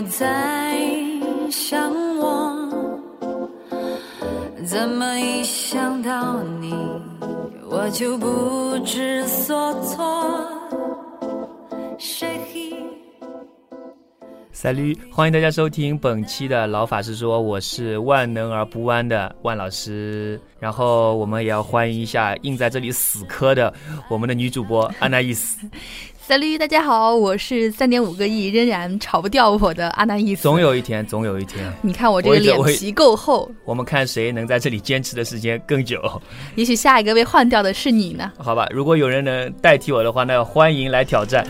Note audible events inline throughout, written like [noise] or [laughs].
不再想我？怎么一想到你，我就不知所赛驴，欢迎大家收听本期的老法师说，我是万能而不弯的万老师。然后我们也要欢迎一下硬在这里死磕的我们的女主播安娜伊斯。赛驴，大家好，我是三点五个亿仍然炒不掉我的阿娜伊斯。总有一天，总有一天，你看我这个脸皮够厚。我们看谁能在这里坚持的时间更久。也许下一个被换掉的是你呢？好吧，如果有人能代替我的话，那欢迎来挑战。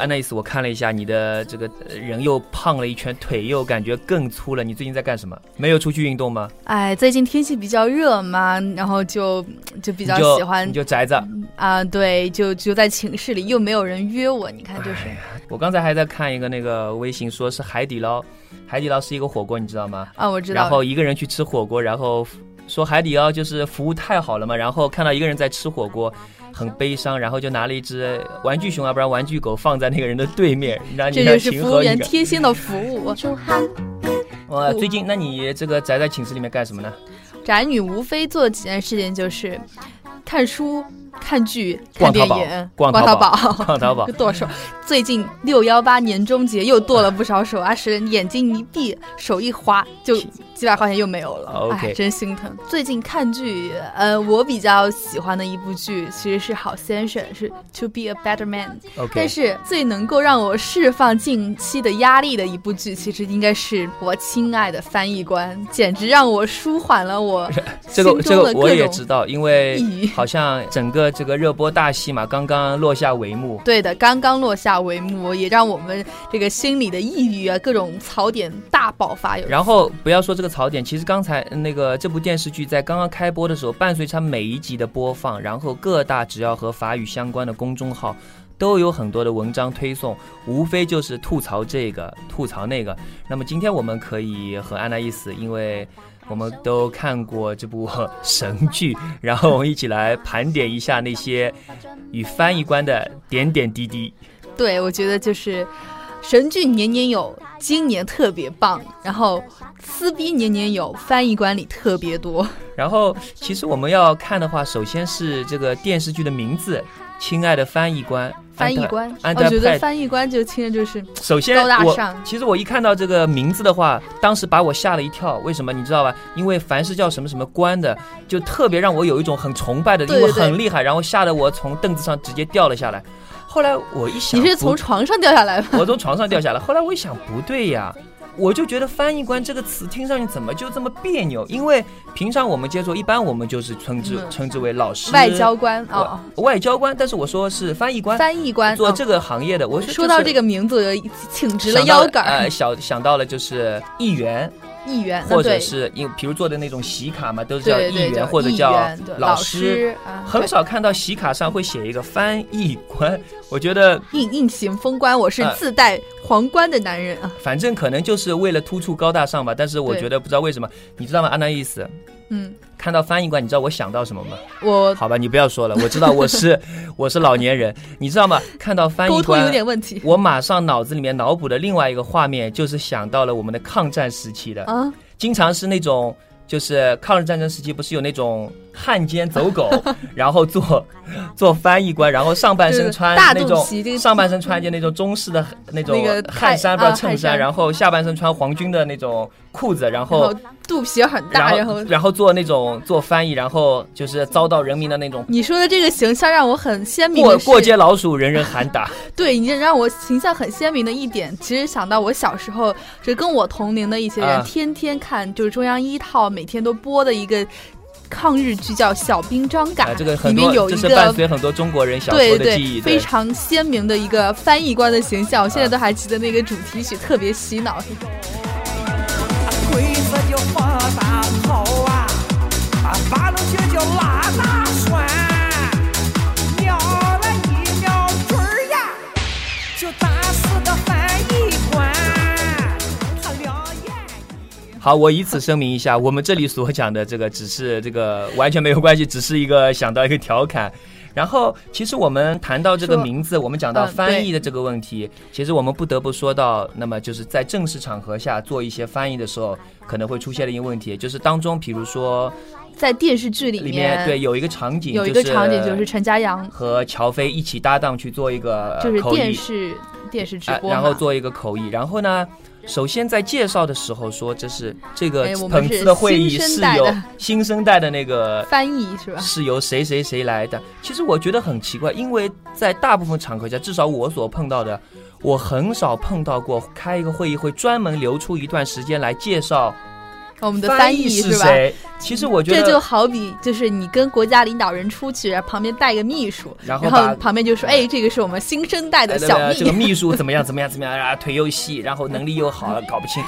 安娜伊斯，我看了一下你的这个人又胖了一圈，腿又感觉更粗了。你最近在干什么？没有出去运动吗？哎，最近天气比较热嘛，然后就就比较喜欢你就宅着啊，对，就就在寝室里，又没有人约我。你看，就是我刚才还在看一个那个微信，说是海底捞，海底捞是一个火锅，你知道吗？啊，我知道。然后一个人去吃火锅，然后说海底捞就是服务太好了嘛，然后看到一个人在吃火锅。很悲伤，然后就拿了一只玩具熊啊，不然玩具狗放在那个人的对面，让你这就是服务员贴心的服务。我最近，那你这个宅在寝室里面干什么呢？宅女无非做几件事情，就是看书、看剧、看电影、[laughs] 逛淘宝、逛淘宝、剁手。最近六幺八年终节又剁了不少手啊！是眼睛一闭，手一滑就。几百块钱又没有了，哎，真心疼。最近看剧，呃，我比较喜欢的一部剧其实是《好先生》，是《To Be a Better Man》。但是最能够让我释放近期的压力的一部剧，其实应该是我亲爱的翻译官，简直让我舒缓了我 [laughs] 这个这个我也知道，因为好像整个这个热播大戏嘛，刚刚落下帷幕。对的，刚刚落下帷幕，也让我们这个心里的抑郁啊，各种槽点大爆发。有然后不要说这个。槽点其实刚才那个这部电视剧在刚刚开播的时候，伴随它每一集的播放，然后各大只要和法语相关的公众号都有很多的文章推送，无非就是吐槽这个吐槽那个。那么今天我们可以和安娜伊斯，因为我们都看过这部神剧，然后我们一起来盘点一下那些与翻译官的点点滴滴。对，我觉得就是神剧年年有。今年特别棒，然后撕逼年年有，翻译官里特别多。然后其实我们要看的话，首先是这个电视剧的名字，《亲爱的翻译官》。翻译官，我觉得翻译官就听着就是首先高大上。其实我一看到这个名字的话，当时把我吓了一跳。为什么你知道吧？因为凡是叫什么什么官的，就特别让我有一种很崇拜的，因为很厉害，然后吓得我从凳子上直接掉了下来。后来我一想，你是从床上掉下来吗？[laughs] 我从床上掉下来。后来我一想，不对呀，我就觉得“翻译官”这个词听上去怎么就这么别扭？因为平常我们接触，一般我们就是称之称之为老师、外交官啊，外交官。但是我说是翻译官，翻译官做这个行业的。我说到这个名字，挺直了腰杆。呃，想想到了就是议员。议员，或者是因比如做的那种喜卡嘛，都是叫议员或者叫老师，很少看到喜卡上会写一个翻译官。我觉得硬硬行封官，我是自带皇冠的男人啊。反正可能就是为了突出高大上吧，但是我觉得不知道为什么，你知道吗？安娜意思。嗯，看到翻译官，你知道我想到什么吗？我好吧，你不要说了，我知道我是 [laughs] 我是老年人，你知道吗？看到翻译官有点问题，我马上脑子里面脑补的另外一个画面就是想到了我们的抗战时期的啊，经常是那种。就是抗日战争时期，不是有那种汉奸走狗，[laughs] 然后做做翻译官，然后上半身穿那种上半身穿一件那种中式的那种汗衫不衬衫，然后下半身穿皇军的那种裤子，然后肚皮很大，然后然后做那种做翻译，然后就是遭到人民的那种。你说的这个形象让我很鲜明。过过街老鼠，人人喊打。[laughs] 对，你让我形象很鲜明的一点，其实想到我小时候，就跟我同龄的一些人，天天看就是中央一套。每天都播的一个抗日剧叫《小兵张嘎》，里面有一个伴随很多中国人小时候的记忆，非常鲜明的一个翻译官的形象，我现在都还记得那个主题曲，特别洗脑。好，我以此声明一下，我们这里所讲的这个只是这个完全没有关系，只是一个想到一个调侃。然后，其实我们谈到这个名字，我们讲到翻译的这个问题，其实我们不得不说到，那么就是在正式场合下做一些翻译的时候，可能会出现的一个问题，就是当中，比如说在电视剧里面，对，有一个场景，有一个场景就是陈嘉阳和乔飞一起搭档去做一个就是电视电视直播，然后做一个口译，然后呢。首先在介绍的时候说，这是这个本次的会议是由新生代的那个翻译是吧？是由谁谁谁来的？其实我觉得很奇怪，因为在大部分场合下，至少我所碰到的，我很少碰到过开一个会议会专门留出一段时间来介绍。我们的翻译是吧？其实我觉得这就好比就是你跟国家领导人出去，旁边带个秘书，然后旁边就说：“哎，这个是我们新生代的小秘。”这个秘书怎么样？怎么样？怎么样？啊，腿又细，然后能力又好，搞不清。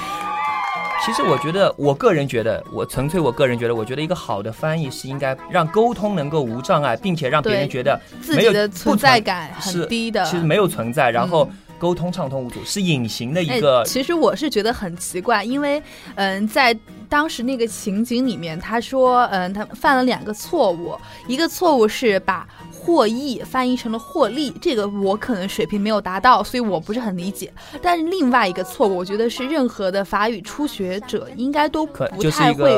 其实我觉得，我个人觉得，我纯粹我个人觉得，我觉得一个好的翻译是应该让沟通能够无障碍，并且让别人觉得自己的存在感很低的，其实没有存在，然后。沟通畅通无阻是隐形的一个。其实我是觉得很奇怪，因为嗯，在当时那个情景里面，他说嗯，他犯了两个错误，一个错误是把获益翻译成了获利，这个我可能水平没有达到，所以我不是很理解。但是另外一个错误，我觉得是任何的法语初学者应该都不太会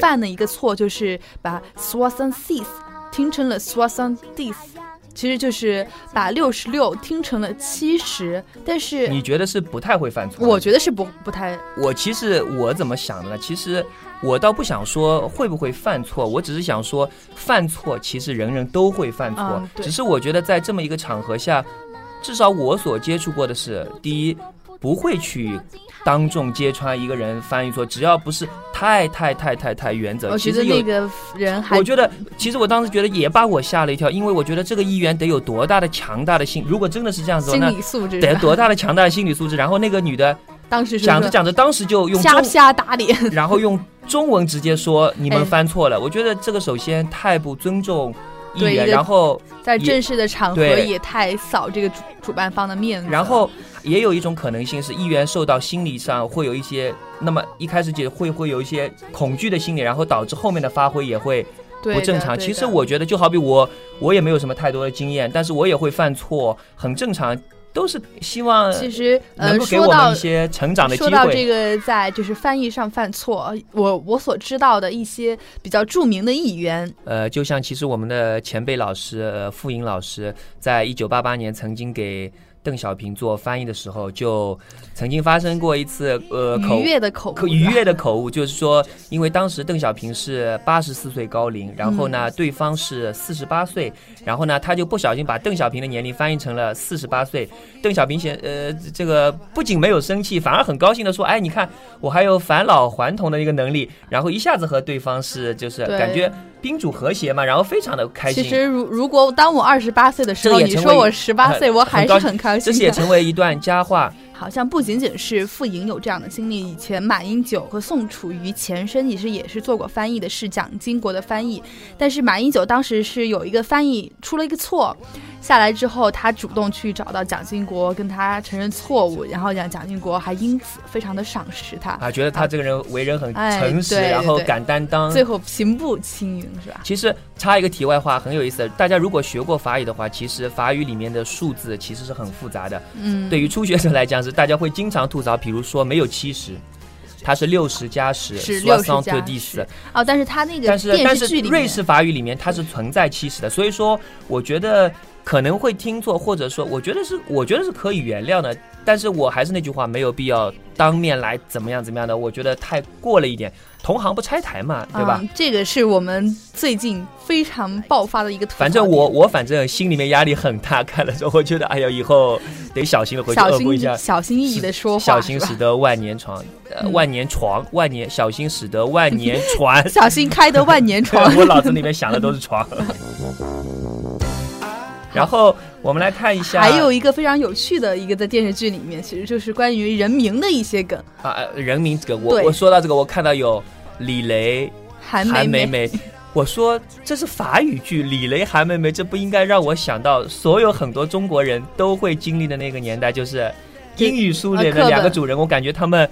犯的一个错，就是把 six 听成了 dix。其实就是把六十六听成了七十，但是你觉得是不太会犯错？我觉得是不不太。我其实我怎么想的呢？其实我倒不想说会不会犯错，我只是想说犯错其实人人都会犯错，只是我觉得在这么一个场合下，至少我所接触过的是，第一不会去。当众揭穿一个人翻译错，只要不是太太太太太原则，我觉得那个人，我觉得其实我当时觉得也把我吓了一跳，因为我觉得这个议员得有多大的强大的心，如果真的是这样子，心理素质得多大的强大的心理素质。然后那个女的当时讲着讲着，当时就用瞎瞎打脸，然后用中文直接说你们 [laughs] 翻错了。我觉得这个首先太不尊重议员，然后在正式的场合也太扫这个主主办方的面子，然后。也有一种可能性是议员受到心理上会有一些，那么一开始就会会有一些恐惧的心理，然后导致后面的发挥也会不正常。其实我觉得就好比我，我也没有什么太多的经验，但是我也会犯错，很正常，都是希望其实能够给我们一些成长的机会。说到这个在就是翻译上犯错，我我所知道的一些比较著名的议员，呃，就像其实我们的前辈老师傅莹老师，在一九八八年曾经给。邓小平做翻译的时候，就曾经发生过一次呃愉悦的口误，愉悦的口误，就是说，因为当时邓小平是八十四岁高龄，然后呢，对方是四十八岁，然后呢，他就不小心把邓小平的年龄翻译成了四十八岁。邓小平显呃这个不仅没有生气，反而很高兴的说：“哎，你看我还有返老还童的一个能力。”然后一下子和对方是就是感觉。宾主和谐嘛，然后非常的开心。其实，如如果当我二十八岁的时候，你说我十八岁，我还是很开心。这也成为一段佳话。好像不仅仅是傅莹有这样的经历，以前马英九和宋楚瑜前身其实也是做过翻译的，是蒋经国的翻译。但是马英九当时是有一个翻译出了一个错。下来之后，他主动去找到蒋经国，跟他承认错误，然后让蒋经国还因此非常的赏识他啊，觉得他这个人为人很诚实，然后敢担当，最后平步青云是吧？其实插一个题外话，很有意思，大家如果学过法语的话，其实法语里面的数字其实是很复杂的。嗯，对于初学者来讲是大家会经常吐槽，比如说没有七十，它是六十加十，是六十加十。哦，但是它那个但是但是瑞士法语里面它是存在七十的，所以说我觉得。可能会听错，或者说，我觉得是，我觉得是可以原谅的。但是我还是那句话，没有必要当面来怎么样怎么样的，我觉得太过了一点。同行不拆台嘛，对吧？这个是我们最近非常爆发的一个。反正我我反正心里面压力很大，看了之后，我觉得哎呀，以后得小心的回去恶补一下，小心翼翼的说话，小心使得万年床，呃，万年床，万年小心使得万年 [laughs] 船，小心开得万年床。[laughs] 我脑子里面想的都是床。[laughs] 然后我们来看一下，还有一个非常有趣的一个在电视剧里面，其实就是关于人名的一些梗啊，人名梗。我我说到这个，我看到有李雷、韩梅梅，我说这是法语剧，李雷、韩梅梅，这不应该让我想到所有很多中国人都会经历的那个年代，就是英语苏联的两个主人，我感觉他们。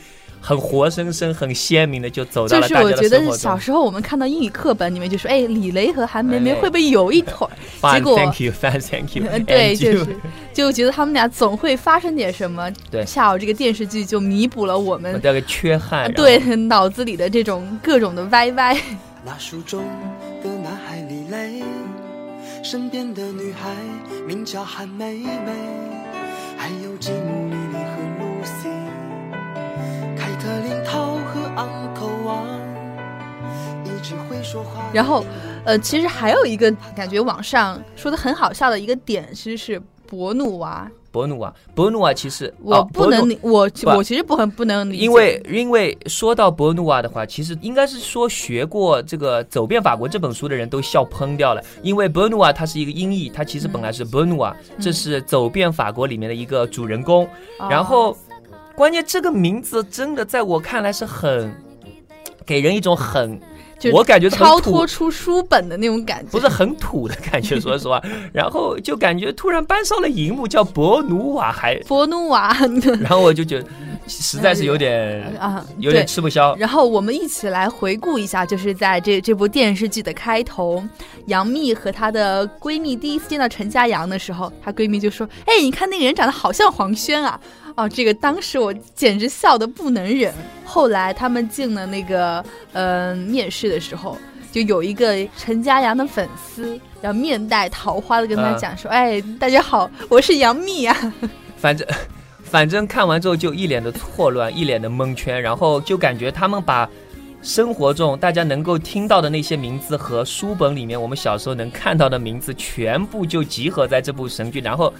很活生生、很鲜明的就走到了大家的就是我觉得小时候我们看到英语课本里面就说，哎，李雷和韩梅梅会不会有一腿？[laughs] 结果 Thank you，Thank you。[laughs] 对，就是就觉得他们俩总会发生点什么。对，恰好这个电视剧就弥补了我们这个缺憾。[laughs] 对，脑子里的这种各种的歪歪。那书中的男孩李雷，身边的女孩名叫韩梅梅，还有吉姆莉然后，呃，其实还有一个感觉网上说的很好笑的一个点，其实是博努娃。博努娃，博努娃，其实我不能，我我其实不很不能理解，因为因为说到博努娃的话，其实应该是说学过这个《走遍法国》这本书的人都笑喷掉了，因为博努娃，它是一个音译，它其实本来是博努啊，这是《走遍法国》里面的一个主人公，然后关键这个名字真的在我看来是很给人一种很。我感觉超脱出书本的那种感觉，不是很土的感觉，[laughs] 说实话。然后就感觉突然搬上了荧幕，叫博努瓦，还博努瓦。[laughs] 然后我就觉得实在是有点 [laughs] 啊，有点吃不消。然后我们一起来回顾一下，就是在这这部电视剧的开头，杨幂和她的闺蜜第一次见到陈嘉阳的时候，她闺蜜就说：“哎，你看那个人长得好像黄轩啊。”哦，这个当时我简直笑得不能忍。后来他们进了那个嗯面试的时候，就有一个陈嘉阳的粉丝，要面带桃花的跟他讲说：“哎，大家好，我是杨幂呀。[laughs] ”反正反正看完之后就一脸的错乱，一脸的蒙圈，然后就感觉他们把生活中大家能够听到的那些名字和书本里面我们小时候能看到的名字全部就集合在这部神剧，然后。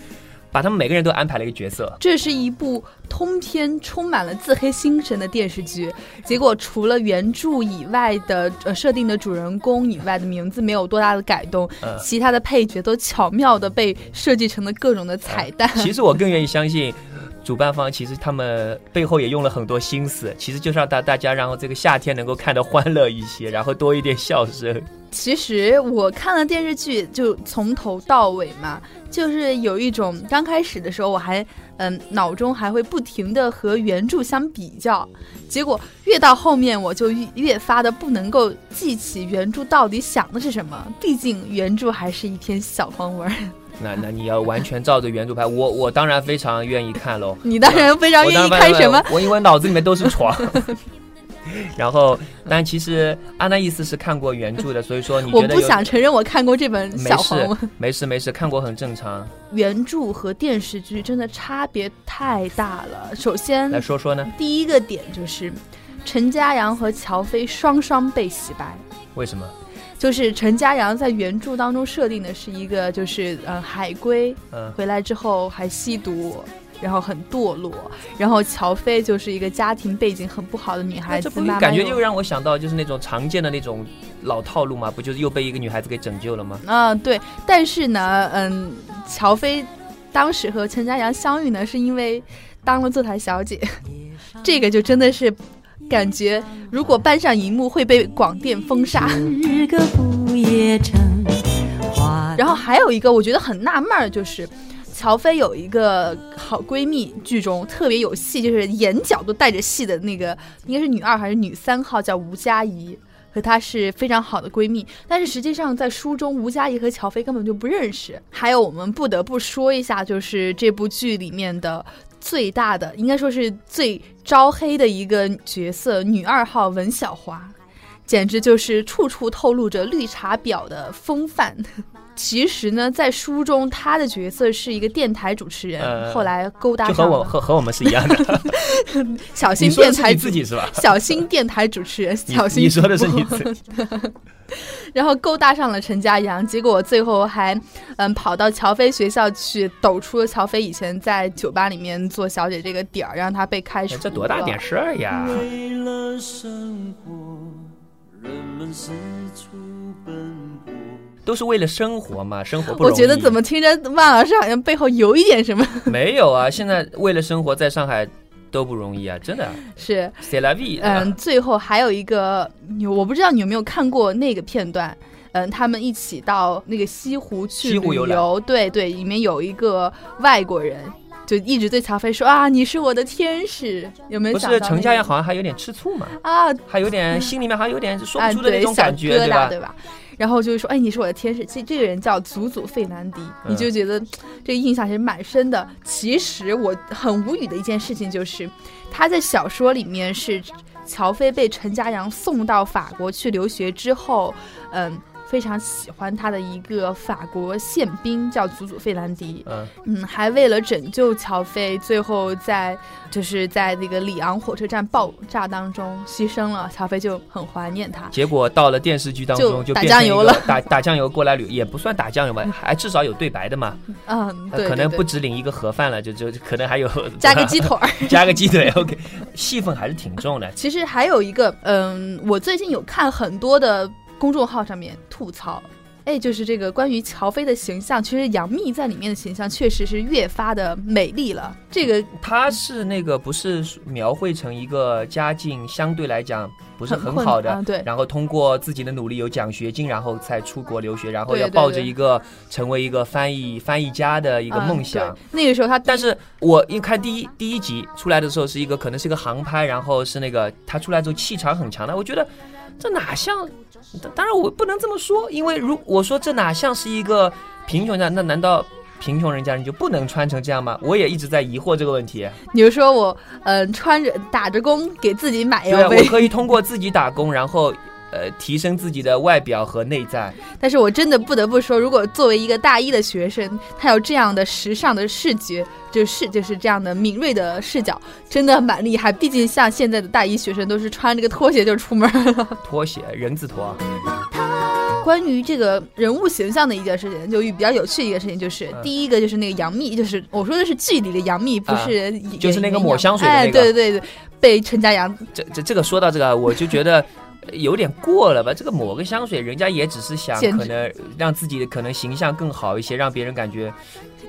把他们每个人都安排了一个角色。这是一部通篇充满了自黑心神的电视剧。结果除了原著以外的呃设定的主人公以外的名字没有多大的改动，其他的配角都巧妙的被设计成了各种的彩蛋。[laughs] 其实我更愿意相信，主办方其实他们背后也用了很多心思，其实就是让大大家然后这个夏天能够看得欢乐一些，然后多一点笑声。其实我看了电视剧，就从头到尾嘛，就是有一种刚开始的时候，我还嗯脑中还会不停的和原著相比较，结果越到后面我就越发的不能够记起原著到底想的是什么，毕竟原著还是一篇小黄文。[laughs] 那那你要完全照着原著拍，我我当然非常愿意看喽。你当然非常愿意看什么？我因为脑子里面都是床。[laughs] [laughs] [laughs] 然后，但其实安娜意思是看过原著的，所以说你我不想承认我看过这本小黄文。没事没事，看过很正常。原著和电视剧真的差别太大了。首先来说说呢，第一个点就是陈嘉阳和乔飞双双被洗白。为什么？就是陈嘉阳在原著当中设定的是一个就是呃海归，嗯，回来之后还吸毒。然后很堕落，然后乔飞就是一个家庭背景很不好的女孩子，感觉又让我想到就是那种常见的那种老套路嘛，不就是又被一个女孩子给拯救了吗？啊，对。但是呢，嗯，乔飞当时和陈嘉阳相遇呢，是因为当了坐台小姐，[laughs] 这个就真的是感觉如果搬上荧幕会被广电封杀。然后还有一个我觉得很纳闷儿就是。乔飞有一个好闺蜜，剧中特别有戏，就是眼角都带着戏的那个，应该是女二还是女三号，叫吴佳怡，和她是非常好的闺蜜。但是实际上在书中，吴佳怡和乔飞根本就不认识。还有我们不得不说一下，就是这部剧里面的最大的，应该说是最招黑的一个角色，女二号文小华，简直就是处处透露着绿茶婊的风范。其实呢，在书中他的角色是一个电台主持人，后来勾搭就和我和 [laughs] 和我们是一样的。[laughs] 小心电台自己是吧？[laughs] 小心电台主持人，小心你说的是你自己。然后勾搭上了陈家阳，结果最后还嗯跑到乔飞学校去抖出了乔飞以前在酒吧里面做小姐这个点儿，让他被开除。这多大点事儿呀！都是为了生活嘛，生活不容易。我觉得怎么听着万老师好像背后有一点什么？[laughs] [laughs] 没有啊，现在为了生活在上海都不容易啊，真的是。C L V，嗯，最后还有一个，我不知道你有没有看过那个片段，嗯，他们一起到那个西湖去旅游，对对，里面有一个外国人。就一直对曹飞说啊，你是我的天使，有没有？不是陈佳阳好像还有点吃醋嘛？啊，还有点心里面好像有点说不出的那种感觉，对吧？对吧？然后就是说，哎，你是我的天使。其实这个人叫祖祖费南迪，你就觉得这个印象其实蛮深的。其实我很无语的一件事情就是，他在小说里面是乔飞被陈家阳送到法国去留学之后，嗯。非常喜欢他的一个法国宪兵叫祖祖费兰迪，嗯嗯，还为了拯救乔飞，最后在就是在那个里昂火车站爆炸当中牺牲了。乔飞就很怀念他。结果到了电视剧当中就打酱油了，打打酱油过来旅 [laughs] 也不算打酱油吧，还至少有对白的嘛。嗯，对，可能不止领一个盒饭了，就就可能还有加个鸡腿儿，[laughs] 加个鸡腿。OK，戏份还是挺重的。其实还有一个，嗯，我最近有看很多的。公众号上面吐槽，哎，就是这个关于乔飞的形象，其实杨幂在里面的形象确实是越发的美丽了。这个她是那个不是描绘成一个家境相对来讲不是很好的，对，然后通过自己的努力有奖学金，然后才出国留学，然后要抱着一个成为一个翻译翻译家的一个梦想。那个时候她，但是我一看第一第一集出来的时候是一个可能是一个航拍，然后是那个她出来之后气场很强的，我觉得这哪像。当然我不能这么说，因为如我说这哪像是一个贫穷家，那难道贫穷人家人就不能穿成这样吗？我也一直在疑惑这个问题。你就说我，嗯，穿着打着工给自己买 LV，我可以通过自己打工，然后。呃，提升自己的外表和内在。但是我真的不得不说，如果作为一个大一的学生，他有这样的时尚的视觉，就是就是这样的敏锐的视角，真的蛮厉害。毕竟像现在的大一学生，都是穿这个拖鞋就出门了。拖鞋，人字拖。关于这个人物形象的一件事情，就比较有趣的一件事情，就是第一个就是那个杨幂，就是我说的是剧里的杨幂，不是就是那个抹香水的那个。对对对，被陈家阳。这这这个说到这个，我就觉得。有点过了吧？这个抹个香水，人家也只是想可能让自己的可能形象更好一些，让别人感觉。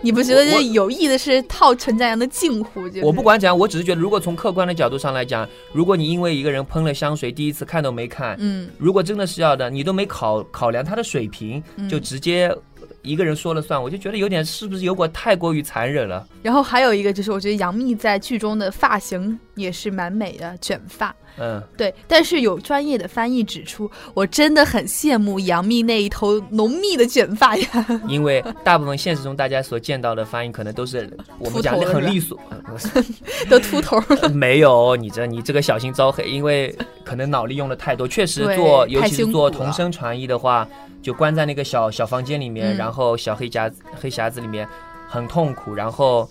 你不觉得这有意的是套陈家阳的近乎？我不管怎样，我只是觉得，如果从客观的角度上来讲，如果你因为一个人喷了香水，第一次看都没看，嗯，如果真的是要的，你都没考考量他的水平，就直接。一个人说了算，我就觉得有点是不是有点太过于残忍了。然后还有一个就是，我觉得杨幂在剧中的发型也是蛮美的，卷发。嗯，对。但是有专业的翻译指出，我真的很羡慕杨幂那一头浓密的卷发呀。[laughs] 因为大部分现实中大家所见到的翻译可能都是我们讲的很利索，[laughs] 都秃头。[laughs] 没有，你这你这个小心招黑，因为可能脑力用的太多，确实做，尤其是做同声传译的话。就关在那个小小房间里面，然后小黑夹黑匣子里面，很痛苦。然后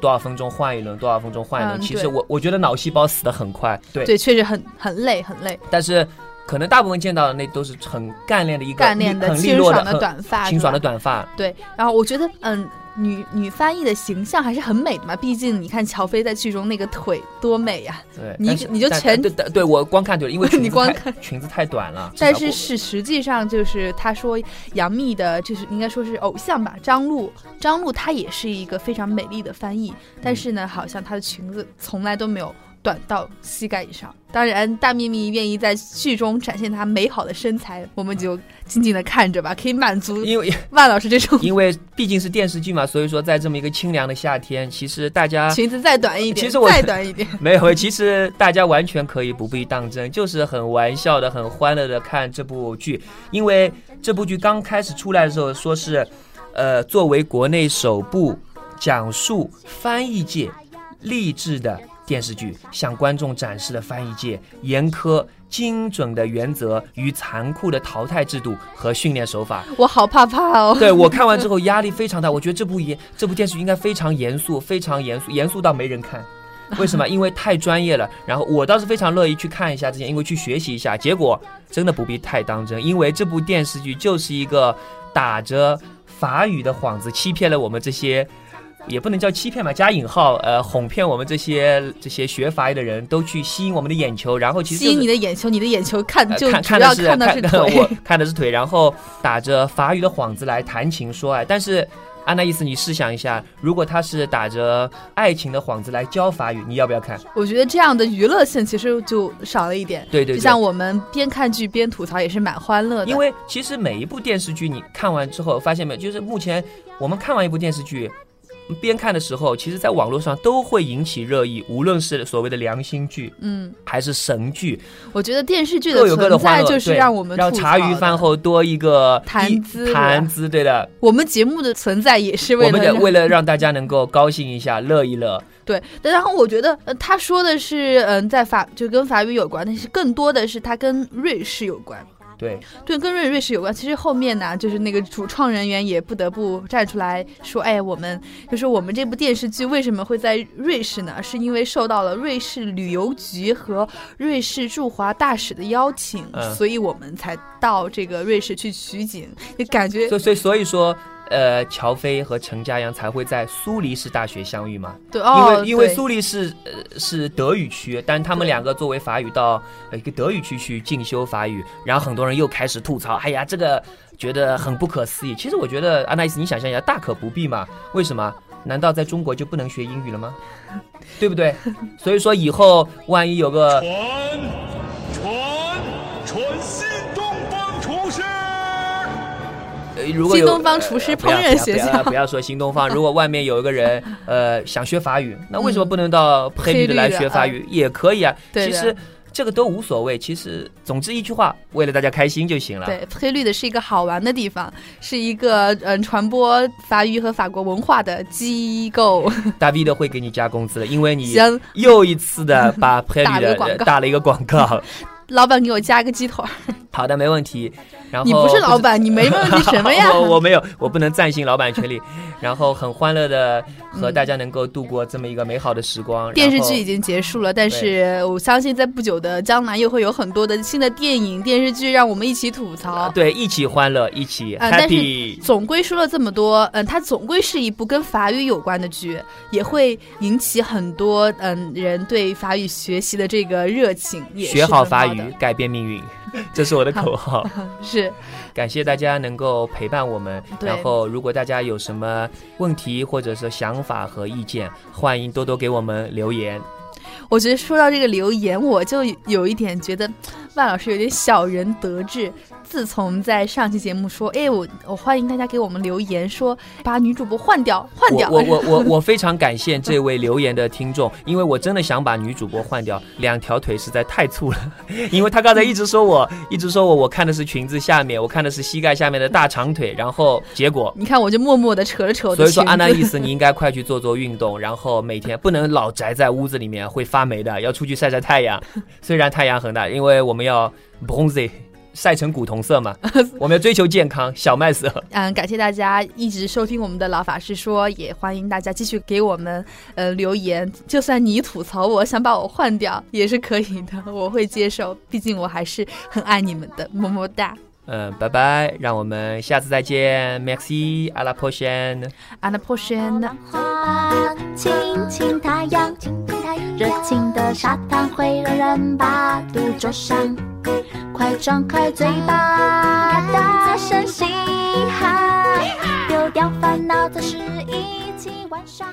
多少分钟换一轮，多少分钟换一轮。其实我我觉得脑细胞死的很快。对对，确实很很累很累。但是可能大部分见到的那都是很干练的一个干练的清爽的短发，清爽的短发。对，然后我觉得嗯。女女翻译的形象还是很美的嘛，毕竟你看乔飞在剧中那个腿多美呀。对，你你就全对对，我光看就因为 [laughs] 你光看裙子太短了。但是是实际上就是他说杨幂的，就是应该说是偶像吧，张璐，张璐她也是一个非常美丽的翻译，但是呢，好像她的裙子从来都没有。短到膝盖以上。当然，大幂幂愿意在剧中展现她美好的身材，我们就静静的看着吧，[laughs] 可以满足。因为 [laughs] 万老师这种，因为毕竟是电视剧嘛，所以说在这么一个清凉的夏天，其实大家裙子再短一点，其实我再短一点 [laughs] 没有，其实大家完全可以不必当真，就是很玩笑的、很欢乐的看这部剧。因为这部剧刚开始出来的时候，说是，呃，作为国内首部讲述翻译界励志的。电视剧向观众展示了翻译界严苛、精准的原则与残酷的淘汰制度和训练手法。我好怕怕哦！对我看完之后压力非常大，我觉得这部严这部电视剧应该非常严肃，非常严肃，严肃到没人看。为什么？[laughs] 因为太专业了。然后我倒是非常乐意去看一下，这些因为去学习一下。结果真的不必太当真，因为这部电视剧就是一个打着法语的幌子，欺骗了我们这些。也不能叫欺骗吧，加引号，呃，哄骗我们这些这些学法语的人都去吸引我们的眼球，然后其实吸引你的眼球，你的眼球看就看看的是看的是腿，[laughs] 我看的是腿，然后打着法语的幌子来谈情说爱。但是按那意思，你试想一下，如果他是打着爱情的幌子来教法语，你要不要看？我觉得这样的娱乐性其实就少了一点。对对，就像我们边看剧边吐槽也是蛮欢乐的。因为其实每一部电视剧你看完之后，发现没有，就是目前我们看完一部电视剧。边看的时候，其实在网络上都会引起热议，无论是所谓的良心剧，嗯，还是神剧。我觉得电视剧的存在就是让我们让茶余饭后多一个谈资，谈资，对的。我们节目的存在也是为了为了让大家能够高兴一下，[laughs] 乐一乐。对，然后我觉得呃，他说的是嗯，在法就跟法语有关，但是更多的是他跟瑞士有关。对对，跟瑞瑞士有关。其实后面呢，就是那个主创人员也不得不站出来说：“哎，我们就是我们这部电视剧为什么会在瑞士呢？是因为受到了瑞士旅游局和瑞士驻华大使的邀请，所以我们才到这个瑞士去取景。就感觉，所所以所以说。”呃，乔飞和陈嘉阳才会在苏黎世大学相遇嘛？对，因为因为苏黎世呃是德语区，但他们两个作为法语到一个德语区去进修法语，然后很多人又开始吐槽，哎呀，这个觉得很不可思议。其实我觉得安娜伊斯，你想象一下，大可不必嘛？为什么？难道在中国就不能学英语了吗？对不对？所以说以后万一有个。如果新东方厨师烹饪学校，不要说新东方。如果外面有一个人，呃，想学法语，那为什么不能到黑绿的来学法语？也可以啊。其实这个都无所谓。其实，总之一句话，为了大家开心就行了。对，黑绿的是一个好玩的地方，是一个嗯传播法语和法国文化的机构。大 V 的会给你加工资的，因为你又一次的把黑绿的打了一个广告。老板给我加个鸡腿。[laughs] 好的，没问题。然后你不是老板，[laughs] 你没问题什么呀？[laughs] 我我没有，我不能暂行老板权利。然后很欢乐的和大家能够度过这么一个美好的时光。电视剧已经结束了，但是我相信在不久的将来又会有很多的新的电影、电视剧让我们一起吐槽。对，一起欢乐，一起 happy。总归说了这么多，嗯，它总归是一部跟法语有关的剧，也会引起很多嗯人对法语学习的这个热情。学好法语，改变命运。[laughs] 这是我的口号，[laughs] 是感谢大家能够陪伴我们。然后，如果大家有什么问题或者是想法和意见，欢迎多多给我们留言。我觉得说到这个留言，我就有一点觉得万老师有点小人得志。自从在上期节目说，哎，我我欢迎大家给我们留言，说把女主播换掉，换掉。我我我 [laughs] 我非常感谢这位留言的听众，因为我真的想把女主播换掉，两条腿实在太粗了。[laughs] 因为他刚才一直说我，一直说我，我看的是裙子下面，我看的是膝盖下面的大长腿，然后结果你看我就默默的扯了扯。所以说，安娜意思 [laughs] 你应该快去做做运动，然后每天不能老宅在屋子里面会发霉的，要出去晒晒太阳。虽然太阳很大，因为我们要 bronze。晒成古铜色嘛，[laughs] 我们要追求健康，小麦色。[laughs] 嗯，感谢大家一直收听我们的老法师说，也欢迎大家继续给我们呃留言。就算你吐槽我想把我换掉也是可以的，我会接受，毕竟我还是很爱你们的，么么哒。[laughs] 嗯，拜拜，让我们下次再见，Maxi，阿拉破轩，阿拉破轩。轻轻太阳，热情的沙滩会让人把肚灼伤。快张开嘴巴，大声嘻哈，丢掉烦恼，暂时一起玩耍。